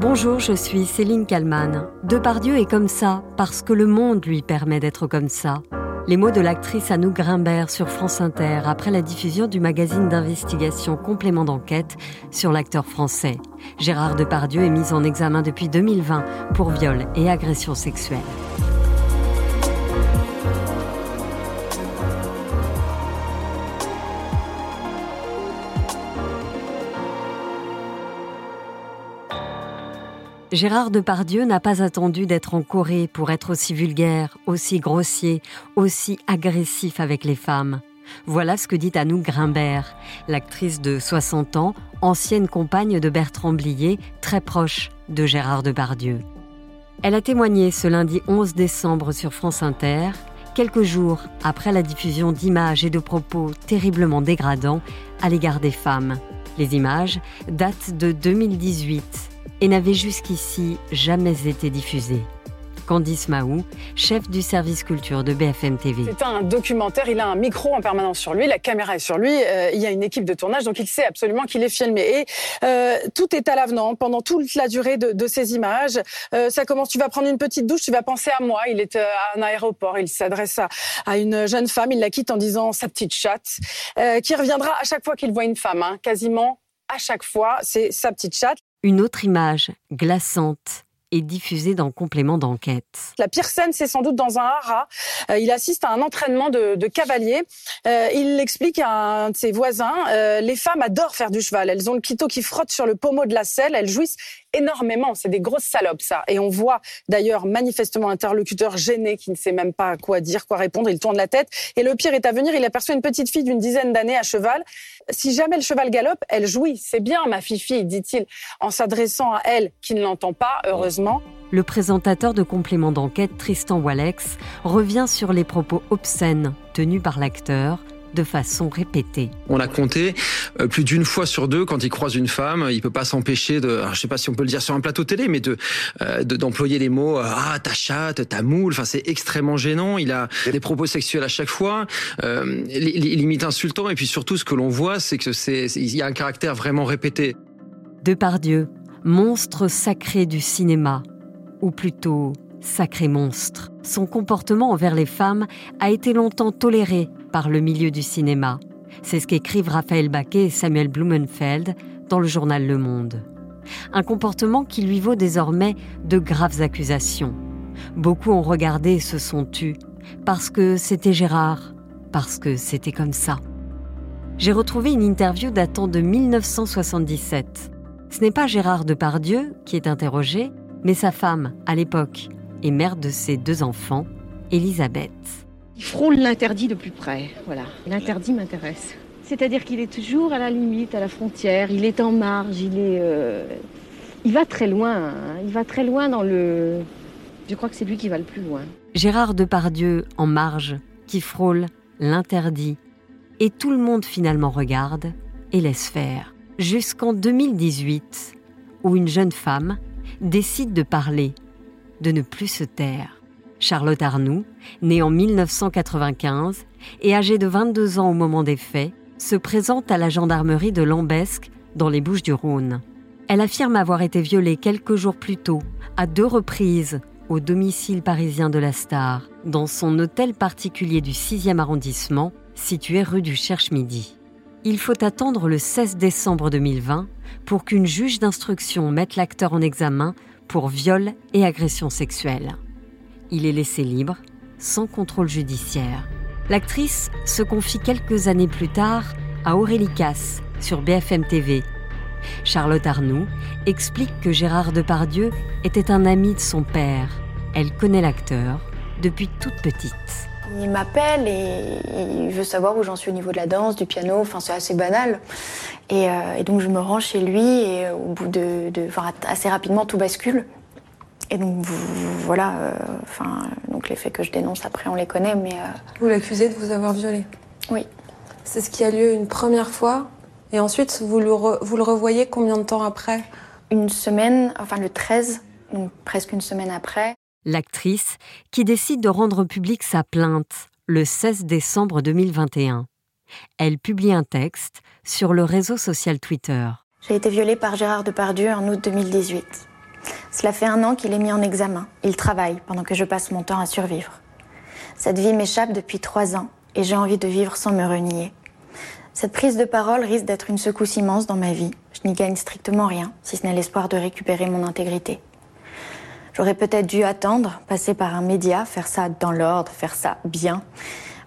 Bonjour, je suis Céline Kalman. Depardieu est comme ça parce que le monde lui permet d'être comme ça. Les mots de l'actrice Anouk Grimbert sur France Inter après la diffusion du magazine d'investigation Complément d'enquête sur l'acteur français. Gérard Depardieu est mis en examen depuis 2020 pour viol et agression sexuelle. Gérard Depardieu n'a pas attendu d'être en Corée pour être aussi vulgaire, aussi grossier, aussi agressif avec les femmes. Voilà ce que dit Anouk Grimbert, l'actrice de 60 ans, ancienne compagne de Bertrand Blier, très proche de Gérard Depardieu. Elle a témoigné ce lundi 11 décembre sur France Inter, quelques jours après la diffusion d'images et de propos terriblement dégradants à l'égard des femmes. Les images datent de 2018 et n'avait jusqu'ici jamais été diffusé. Candice Mahou, chef du service culture de BFM TV. C'est un documentaire, il a un micro en permanence sur lui, la caméra est sur lui, euh, il y a une équipe de tournage, donc il sait absolument qu'il est filmé. Et euh, tout est à l'avenant pendant toute la durée de, ces images. Euh, ça commence, tu vas prendre une petite douche, tu vas penser à moi. Il est à un aéroport, il s'adresse à, à, une jeune femme, il la quitte en disant sa petite chatte, qui reviendra à chaque fois qu'il voit une femme, hein, quasiment à chaque fois, c'est sa petite chatte. Une autre image, glaçante, est diffusée dans complément d'enquête. La pire scène, c'est sans doute dans un haras. Euh, il assiste à un entraînement de, de cavalier. Euh, il explique à un de ses voisins, euh, les femmes adorent faire du cheval. Elles ont le quito qui frotte sur le pommeau de la selle. Elles jouissent énormément. C'est des grosses salopes, ça. Et on voit d'ailleurs manifestement interlocuteur gêné qui ne sait même pas quoi dire, quoi répondre. Il tourne la tête. Et le pire est à venir. Il aperçoit une petite fille d'une dizaine d'années à cheval. Si jamais le cheval galope, elle jouit. C'est bien, ma fille, dit-il, en s'adressant à elle qui ne l'entend pas, heureusement. Le présentateur de complément d'enquête, Tristan Walex, revient sur les propos obscènes tenus par l'acteur de façon répétée. On a compté euh, plus d'une fois sur deux quand il croise une femme, il peut pas s'empêcher de, je sais pas si on peut le dire sur un plateau télé, mais de euh, d'employer les mots euh, ah ta chatte, ta moule. Enfin c'est extrêmement gênant. Il a des propos sexuels à chaque fois, euh, limite insultant. Et puis surtout ce que l'on voit, c'est que c'est il y a un caractère vraiment répété. Depardieu, monstre sacré du cinéma, ou plutôt sacré monstre. Son comportement envers les femmes a été longtemps toléré par le milieu du cinéma. C'est ce qu'écrivent Raphaël Baquet et Samuel Blumenfeld dans le journal Le Monde. Un comportement qui lui vaut désormais de graves accusations. Beaucoup ont regardé et se sont tus parce que c'était Gérard, parce que c'était comme ça. J'ai retrouvé une interview datant de 1977. Ce n'est pas Gérard Depardieu qui est interrogé, mais sa femme à l'époque, et mère de ses deux enfants, Elisabeth. Il frôle l'interdit de plus près, voilà. L'interdit m'intéresse. C'est-à-dire qu'il est toujours à la limite, à la frontière, il est en marge, il est... Euh, il va très loin, hein. il va très loin dans le... Je crois que c'est lui qui va le plus loin. Gérard Depardieu en marge, qui frôle l'interdit. Et tout le monde finalement regarde et laisse faire. Jusqu'en 2018, où une jeune femme décide de parler de ne plus se taire. Charlotte Arnoux, née en 1995 et âgée de 22 ans au moment des faits, se présente à la gendarmerie de Lambesque, dans les Bouches du Rhône. Elle affirme avoir été violée quelques jours plus tôt, à deux reprises, au domicile parisien de la star, dans son hôtel particulier du 6e arrondissement, situé rue du Cherche-Midi. Il faut attendre le 16 décembre 2020 pour qu'une juge d'instruction mette l'acteur en examen pour viol et agression sexuelle. Il est laissé libre, sans contrôle judiciaire. L'actrice se confie quelques années plus tard à Aurélie Casse sur BFM TV. Charlotte Arnoux explique que Gérard Depardieu était un ami de son père. Elle connaît l'acteur depuis toute petite. Il m'appelle et il veut savoir où j'en suis au niveau de la danse, du piano, enfin c'est assez banal. Et, euh, donc je me rends chez lui et au bout de, enfin, assez rapidement tout bascule. Et donc voilà, euh, enfin donc les faits que je dénonce après on les connaît, mais. Euh, vous l'accusez de vous avoir violé. Oui. C'est ce qui a lieu une première fois, et ensuite vous le, vous le revoyez combien de temps après? Une semaine, enfin le 13, donc presque une semaine après l'actrice, qui décide de rendre publique sa plainte le 16 décembre 2021. Elle publie un texte sur le réseau social Twitter. J'ai été violée par Gérard Depardieu en août 2018. Cela fait un an qu'il est mis en examen. Il travaille pendant que je passe mon temps à survivre. Cette vie m'échappe depuis trois ans et j'ai envie de vivre sans me renier. Cette prise de parole risque d'être une secousse immense dans ma vie. Je n'y gagne strictement rien, si ce n'est l'espoir de récupérer mon intégrité. J'aurais peut-être dû attendre, passer par un média, faire ça dans l'ordre, faire ça bien.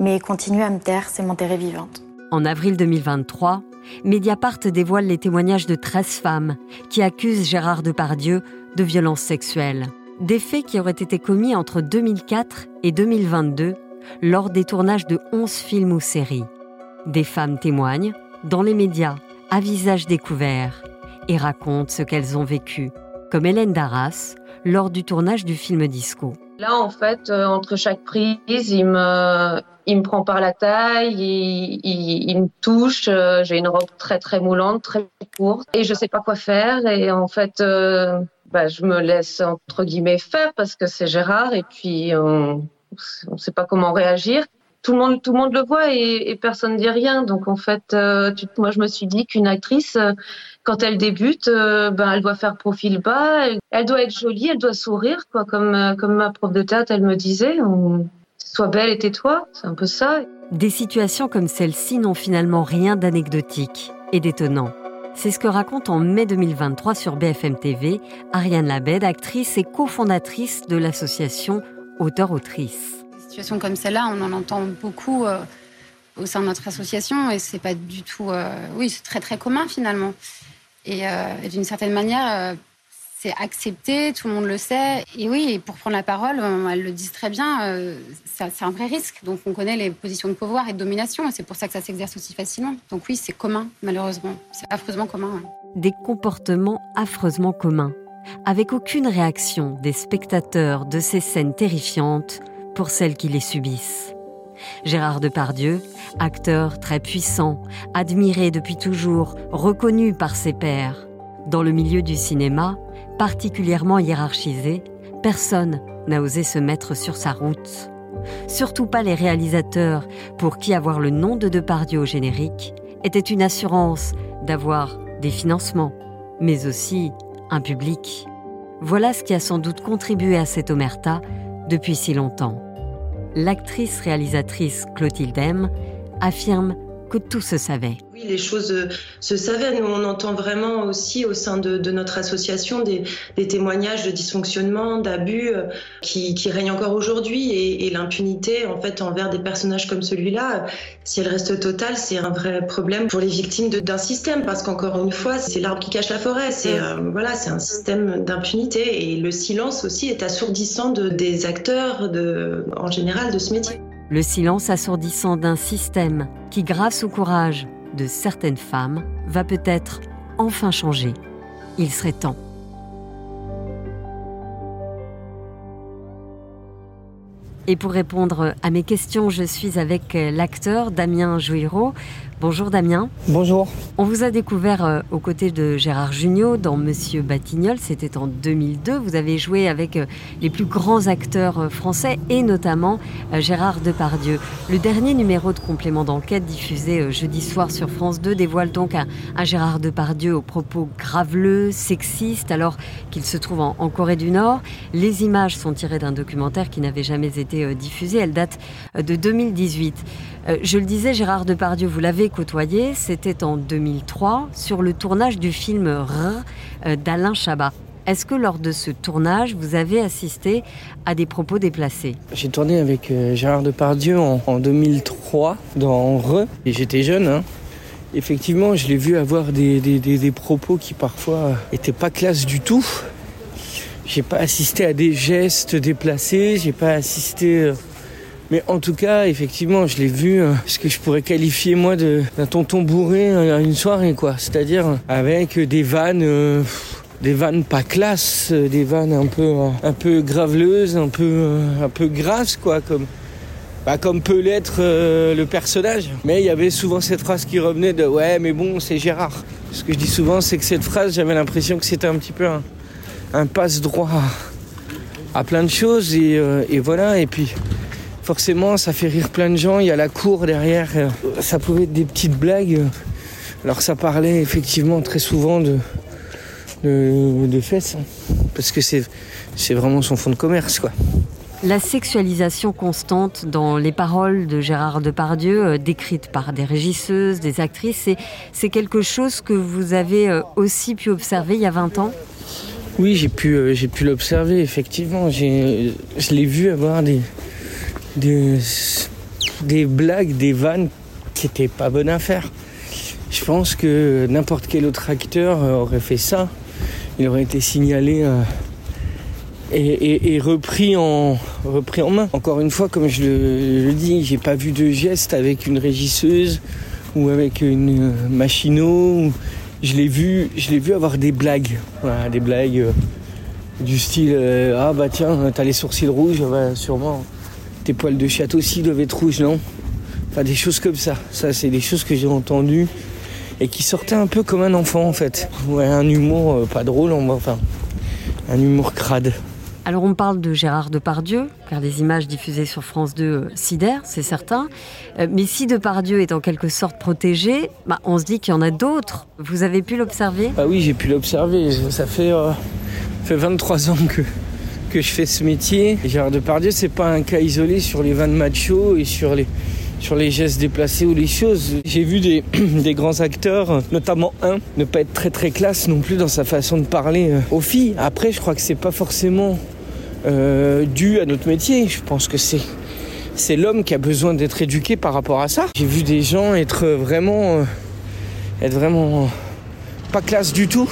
Mais continuer à me taire, c'est m'enterrer vivante. En avril 2023, Mediapart dévoile les témoignages de 13 femmes qui accusent Gérard Depardieu de violences sexuelles. Des faits qui auraient été commis entre 2004 et 2022 lors des tournages de 11 films ou séries. Des femmes témoignent dans les médias, à visage découvert, et racontent ce qu'elles ont vécu, comme Hélène Darras lors du tournage du film Disco. Là, en fait, euh, entre chaque prise, il me, il me prend par la taille, il, me touche. Euh, j'ai une robe très très moulante, très courte, et je sais pas quoi faire. Et en fait, euh, bah, je me laisse entre guillemets faire parce que c'est Gérard, et puis on ne sait pas comment réagir tout le monde, tout le monde le voit et, et personne dit rien. Donc en fait, euh, moi je me suis dit qu'une actrice, quand elle débute, ben elle doit faire profil bas, elle, doit être jolie, elle doit sourire, quoi, comme comme ma prof de théâtre, elle me disait. Sois belle et tais-toi, c'est un peu ça. Des situations comme celle-ci n'ont finalement rien d'anecdotique et d'étonnant. C'est ce que raconte en mai 2023 sur BFM TV Ariane Labed, actrice et cofondatrice de l'association Auteur-Autrice situations comme celle-là, on en entend beaucoup euh, au sein de notre association et c'est pas du tout. Euh, oui, c'est très très commun finalement. Et, euh, d'une certaine manière, c'est accepté, tout le monde le sait. Et oui, pour prendre la parole, elles le disent très bien, c'est un vrai risque. Donc on connaît les positions de pouvoir et de domination et c'est pour ça que ça s'exerce aussi facilement. Donc oui, c'est commun, malheureusement. C'est affreusement commun. Des comportements affreusement communs, avec aucune réaction des spectateurs de ces scènes terrifiantes pour celles qui les subissent. Gérard Depardieu, acteur très puissant, admiré depuis toujours, reconnu par ses pairs. Dans le milieu du cinéma, particulièrement hiérarchisé, personne n'a osé se mettre sur sa route. Surtout pas les réalisateurs, pour qui avoir le nom de Depardieu au générique était une assurance d'avoir des financements, mais aussi un public. Voilà ce qui a sans doute contribué à cette omerta depuis si longtemps l'actrice réalisatrice Clotilde M affirme que tout se savait. Oui, les choses euh, se savaient. Nous, on entend vraiment aussi au sein de, notre association des, témoignages de dysfonctionnement, d'abus euh, qui, règnent encore aujourd'hui et, l'impunité en fait envers des personnages comme celui-là, si elle reste totale, c'est un vrai problème pour les victimes d'un système parce qu'encore une fois, c'est l'arbre qui cache la forêt. C'est euh, voilà, c'est un système d'impunité et le silence aussi est assourdissant de, des acteurs de, en général de ce métier. Le silence assourdissant d'un système qui, grâce au courage de certaines femmes, va peut-être enfin changer. Il serait temps. Et pour répondre à mes questions, je suis avec l'acteur Damien Jouiro. Bonjour Damien. Bonjour. On vous a découvert euh, aux côtés de Gérard Jugnot dans Monsieur Batignolles, c'était en 2002. Vous avez joué avec euh, les plus grands acteurs euh, français et notamment Gérard Depardieu. Le dernier numéro de complément d'enquête diffusé jeudi soir sur France 2 dévoile donc un, Gérard Depardieu aux propos graveleux, sexistes, alors qu'il se trouve en, en, Corée du Nord. Les images sont tirées d'un documentaire qui n'avait jamais été diffusé. Elles datent de 2018. Je le disais, Gérard Depardieu, vous l'avez côtoyé, c'était en 2003 sur le tournage du film R euh, d'Alain Chabat. Est-ce que lors de ce tournage, vous avez assisté à des propos déplacés? J'ai tourné avec euh, Gérard Depardieu en, en 2003 dans Re, et j'étais jeune. Hein. Effectivement, je l'ai vu avoir des, des, des, propos qui parfois étaient pas classe du tout. J'ai pas assisté à des gestes déplacés, j'ai pas assisté euh, mais en tout cas, effectivement, je l'ai vu, euh, ce que je pourrais qualifier moi d'un tonton bourré à une soirée, quoi. C'est-à-dire avec des vannes, euh, des vannes pas classe, euh, des vannes un peu, un peu graveleuses, un peu, un peu grasses, quoi, comme. Bah, comme peut l'être le personnage. Mais il y avait souvent cette phrase qui revenait de ouais mais bon c'est Gérard. Ce que je dis souvent c'est que cette phrase j'avais l'impression que c'était un petit peu un, passe-droit à, plein de choses et, et voilà et puis forcément ça fait rire plein de gens, il y a la cour derrière, euh, ça pouvait être des petites blagues. Alors ça parlait effectivement très souvent de, fesses. Hein. parce que c'est vraiment son fond de commerce quoi. La sexualisation constante dans les paroles de Gérard Depardieu, euh, décrites par des régisseuses, des actrices, c'est quelque chose que vous avez euh, aussi pu observer il y a 20 ans? Oui, j'ai pu, euh, pu l'observer, effectivement. Je l'ai vu avoir des, des, des blagues, des vannes qui n'étaient pas bonnes à faire. Je pense que n'importe quel autre acteur aurait fait ça. Il aurait été signalé et, repris, en, repris en main. Encore une fois, comme je le, dis, j'ai pas vu de geste avec une régisseuse ou avec une machino. Je l'ai vu, je l'ai vu avoir des blagues, des blagues euh, du style euh, ah bah tiens t'as les sourcils rouges, bah, sûrement tes poils de chatte aussi doivent être rouges non? Enfin des choses comme ça. Ça c'est des choses que j'ai entendues et qui sortaient un peu comme un enfant en fait. Ouais un humour euh, pas drôle, enfin un humour crade. Alors on parle de Gérard Depardieu, car des images diffusées sur France 2 euh, sidèrent, c'est certain. Euh, mais si Depardieu est en quelque sorte protégé, bah, on se dit qu'il y en a d'autres. Vous avez pu l'observer? Ah oui, j'ai pu l'observer. Ça fait, euh, fait 23 ans que, que je fais ce métier. Gérard Depardieu, c'est pas un cas isolé sur les vannes macho et sur les, sur les gestes déplacés ou les choses. J'ai vu des, des, grands acteurs, notamment un, ne pas être très très classe non plus dans sa façon de parler aux filles. Après, je crois que c'est pas forcément euh, dû à notre métier. Je pense que c'est l'homme qui a besoin d'être éduqué par rapport à ça. J'ai vu des gens être vraiment euh, être vraiment pas classe du tout,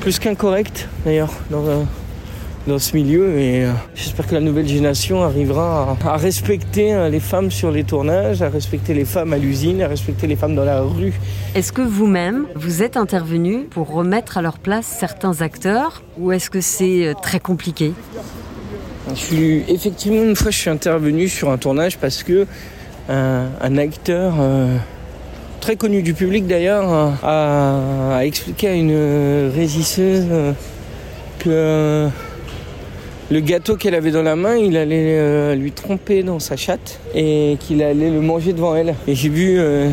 plus qu'incorrect d'ailleurs dans ce milieu et euh, j'espère que la nouvelle génération arrivera à, respecter euh, les femmes sur les tournages, à respecter les femmes à l'usine, à respecter les femmes dans la rue. Est-ce que vous-même, vous êtes intervenu pour remettre à leur place certains acteurs ou est-ce que c'est euh, très compliqué? Je suis, Effectivement, une fois, je suis intervenu sur un tournage parce que un, acteur... très connu du public d'ailleurs, a, a, expliqué à une régisseuse que le gâteau qu'elle avait dans la main, il allait euh, lui tromper dans sa chatte et qu'il allait le manger devant elle. Et j'ai vu euh,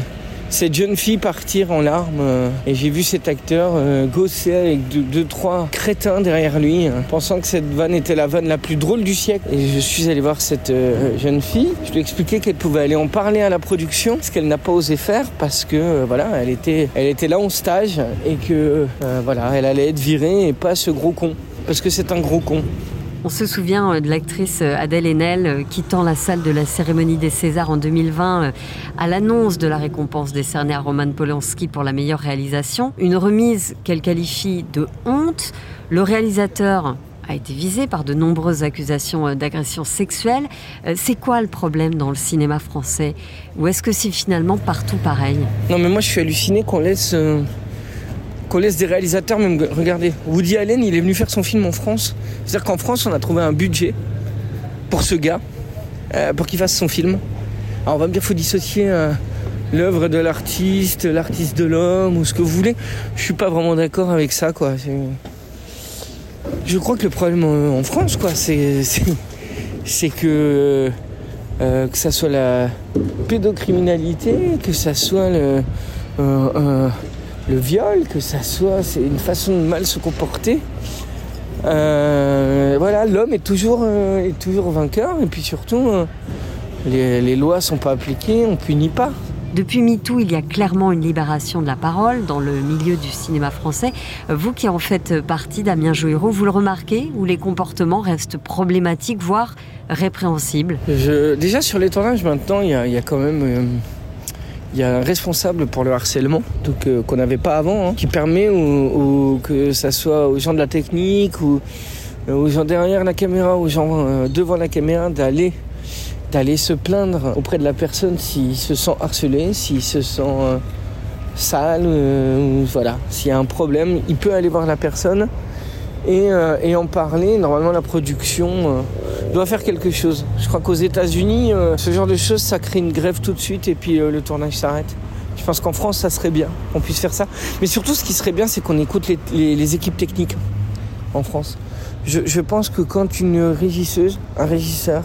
cette jeune fille partir en larmes euh, et j'ai vu cet acteur gosser avec deux, trois crétins derrière lui, hein, pensant que cette vanne était la vanne la plus drôle du siècle. Et je suis allé voir cette jeune fille. Je lui ai expliqué qu'elle pouvait aller en parler à la production, ce qu'elle n'a pas osé faire parce que voilà, elle était, là en stage et que voilà, elle allait être virée et pas ce gros con parce que c'est un gros con. On se souvient euh, de l'actrice euh, Adèle Haenel euh, quittant la salle de la cérémonie des Césars en 2020 à l'annonce de la récompense décernée à Roman Polanski pour la meilleure réalisation. Une remise qu'elle qualifie de honte. Le réalisateur a été visé par de nombreuses accusations d'agression sexuelle. C'est quoi le problème dans le cinéma français? Ou est-ce que c'est finalement partout pareil? Non mais moi je suis halluciné qu'on laisse qu'on laisse des réalisateurs même regarder. Woody Allen, il est venu faire son film en France. C'est-à-dire qu'en France, on a trouvé un budget pour ce gars, euh, pour qu'il fasse son film. Alors on va me dire, faut dissocier euh, l'œuvre de l'artiste, l'artiste de l'homme, ou ce que vous voulez. Je suis pas vraiment d'accord avec ça, quoi. Je crois que le problème en, France, quoi, c'est, c'est, que euh, que ça soit la pédocriminalité, que ça soit le le viol, que ça soit, c'est une façon de mal se comporter. Euh, voilà, l'homme est toujours, euh, est toujours vainqueur et puis surtout, euh, les, les, lois sont pas appliquées, on punit pas. Depuis MeToo, il y a clairement une libération de la parole dans le milieu du cinéma français. Vous qui en faites partie, Damien Joiro, vous le remarquez où les comportements restent problématiques, voire répréhensibles? Déjà sur les tournages maintenant, il y a, il y a quand même il y a un responsable pour le harcèlement donc euh, qu'on n'avait pas avant, hein, qui permet que ça soit aux gens de la technique ou euh, aux gens derrière la caméra, aux gens euh, devant la caméra d'aller se plaindre auprès de la personne s'il se sent harcelé, s'il se sent sale, voilà, s'il y a un problème, il peut aller voir la personne et en parler. Normalement, la production doit faire quelque chose. Je crois qu'aux États-Unis, euh, ce genre de choses, ça crée une grève tout de suite et puis euh, le tournage s'arrête. Je pense qu'en France, ça serait bien qu'on puisse faire ça. Mais surtout, ce qui serait bien, c'est qu'on écoute les, équipes techniques en France. Je, pense que quand une régisseuse, un régisseur,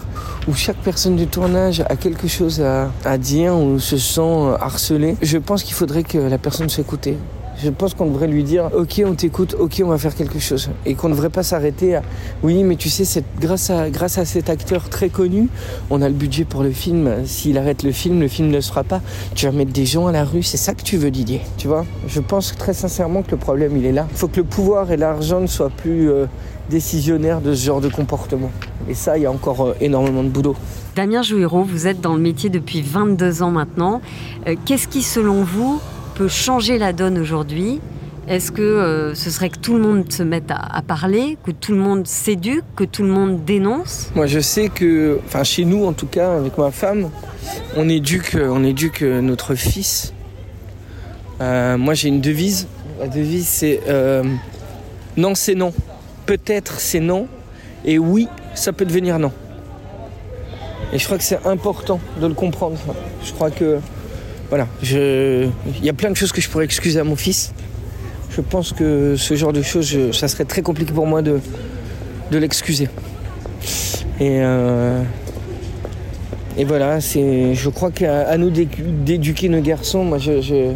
ou chaque personne du tournage a quelque chose à, dire ou se sent harcelé, je pense qu'il faudrait que la personne s'écoute. Je pense qu'on devrait lui dire Ok, on t'écoute, ok, on va faire quelque chose. Et qu'on ne devrait pas s'arrêter Oui, mais tu sais, grâce à, cet acteur très connu, on a le budget pour le film. S'il arrête le film, le film ne se fera pas. Tu vas mettre des gens à la rue, c'est ça que tu veux, Didier. Tu vois? Je pense très sincèrement que le problème, il est là. Il faut que le pouvoir et l'argent ne soient plus euh, décisionnaires de ce genre de comportement. Et ça, il y a encore euh, énormément de boulot. Damien Jouiro, vous êtes dans le métier depuis 22 ans maintenant. Euh, qu'est-ce qui, selon vous, peut changer la donne aujourd'hui Est-ce que euh, ce serait que tout le monde se mette à, parler, que tout le monde s'éduque, que tout le monde dénonce? Moi, je sais que, enfin, chez nous, en tout cas, avec ma femme, on éduque, on éduque notre fils. moi, j'ai une devise. La devise, c'est non, c'est non. Peut-être, c'est non. Et oui, ça peut devenir non. Et je crois que c'est important de le comprendre. Je crois que voilà, il y a plein de choses que je pourrais excuser à mon fils. Je pense que ce genre de choses, ça serait très compliqué pour moi de, l'excuser. Et, euh, et voilà, c'est, je crois qu'à nous d'éduquer nos garçons, moi je, je,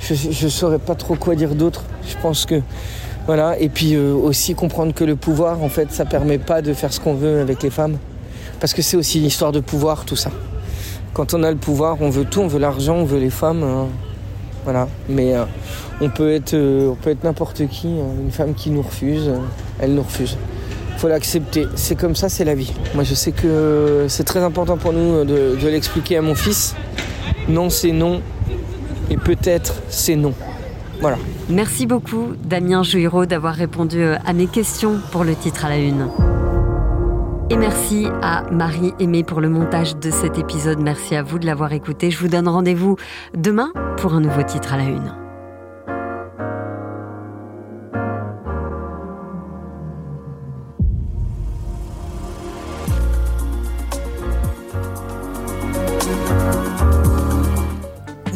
je, saurais pas trop quoi dire d'autre. Je pense que voilà, et puis euh, aussi comprendre que le pouvoir, en fait, ça permet pas de faire ce qu'on veut avec les femmes. Parce que c'est aussi une histoire de pouvoir, tout ça. Quand on a le pouvoir, on veut tout, on veut l'argent, on veut les femmes. Hein. voilà. Mais euh, on peut être, euh, on peut être n'importe qui. Hein. Une femme qui nous refuse, elle nous refuse. Il faut l'accepter. C'est comme ça, c'est la vie. Moi, je sais que c'est très important pour nous de, l'expliquer à mon fils. Non, c'est non. Et peut-être, c'est non. Voilà. Merci beaucoup, Damien Jouiro, d'avoir répondu euh, à mes questions pour le titre à la une. Et merci à Marie Aimée pour le montage de cet épisode. Merci à vous de l'avoir écouté. Je vous donne rendez-vous demain pour un nouveau titre à la une.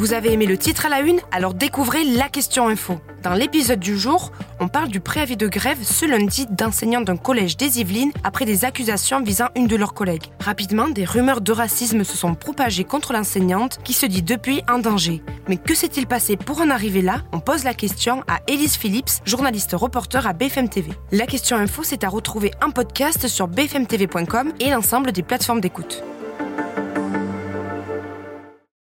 Vous avez aimé le titre à la une Alors découvrez la question info. Dans l'épisode du jour, on parle du préavis de grève ce lundi d'enseignants d'un collège des Yvelines après des accusations visant une de leurs collègues. Rapidement, des rumeurs de racisme se sont propagées contre l'enseignante qui se dit depuis en danger. Mais que s'est-il passé pour en arriver là? On pose la question à Elise Phillips, journaliste reporter à BFM TV. La question info, c'est à retrouver en podcast sur bfmtv.com et l'ensemble des plateformes d'écoute.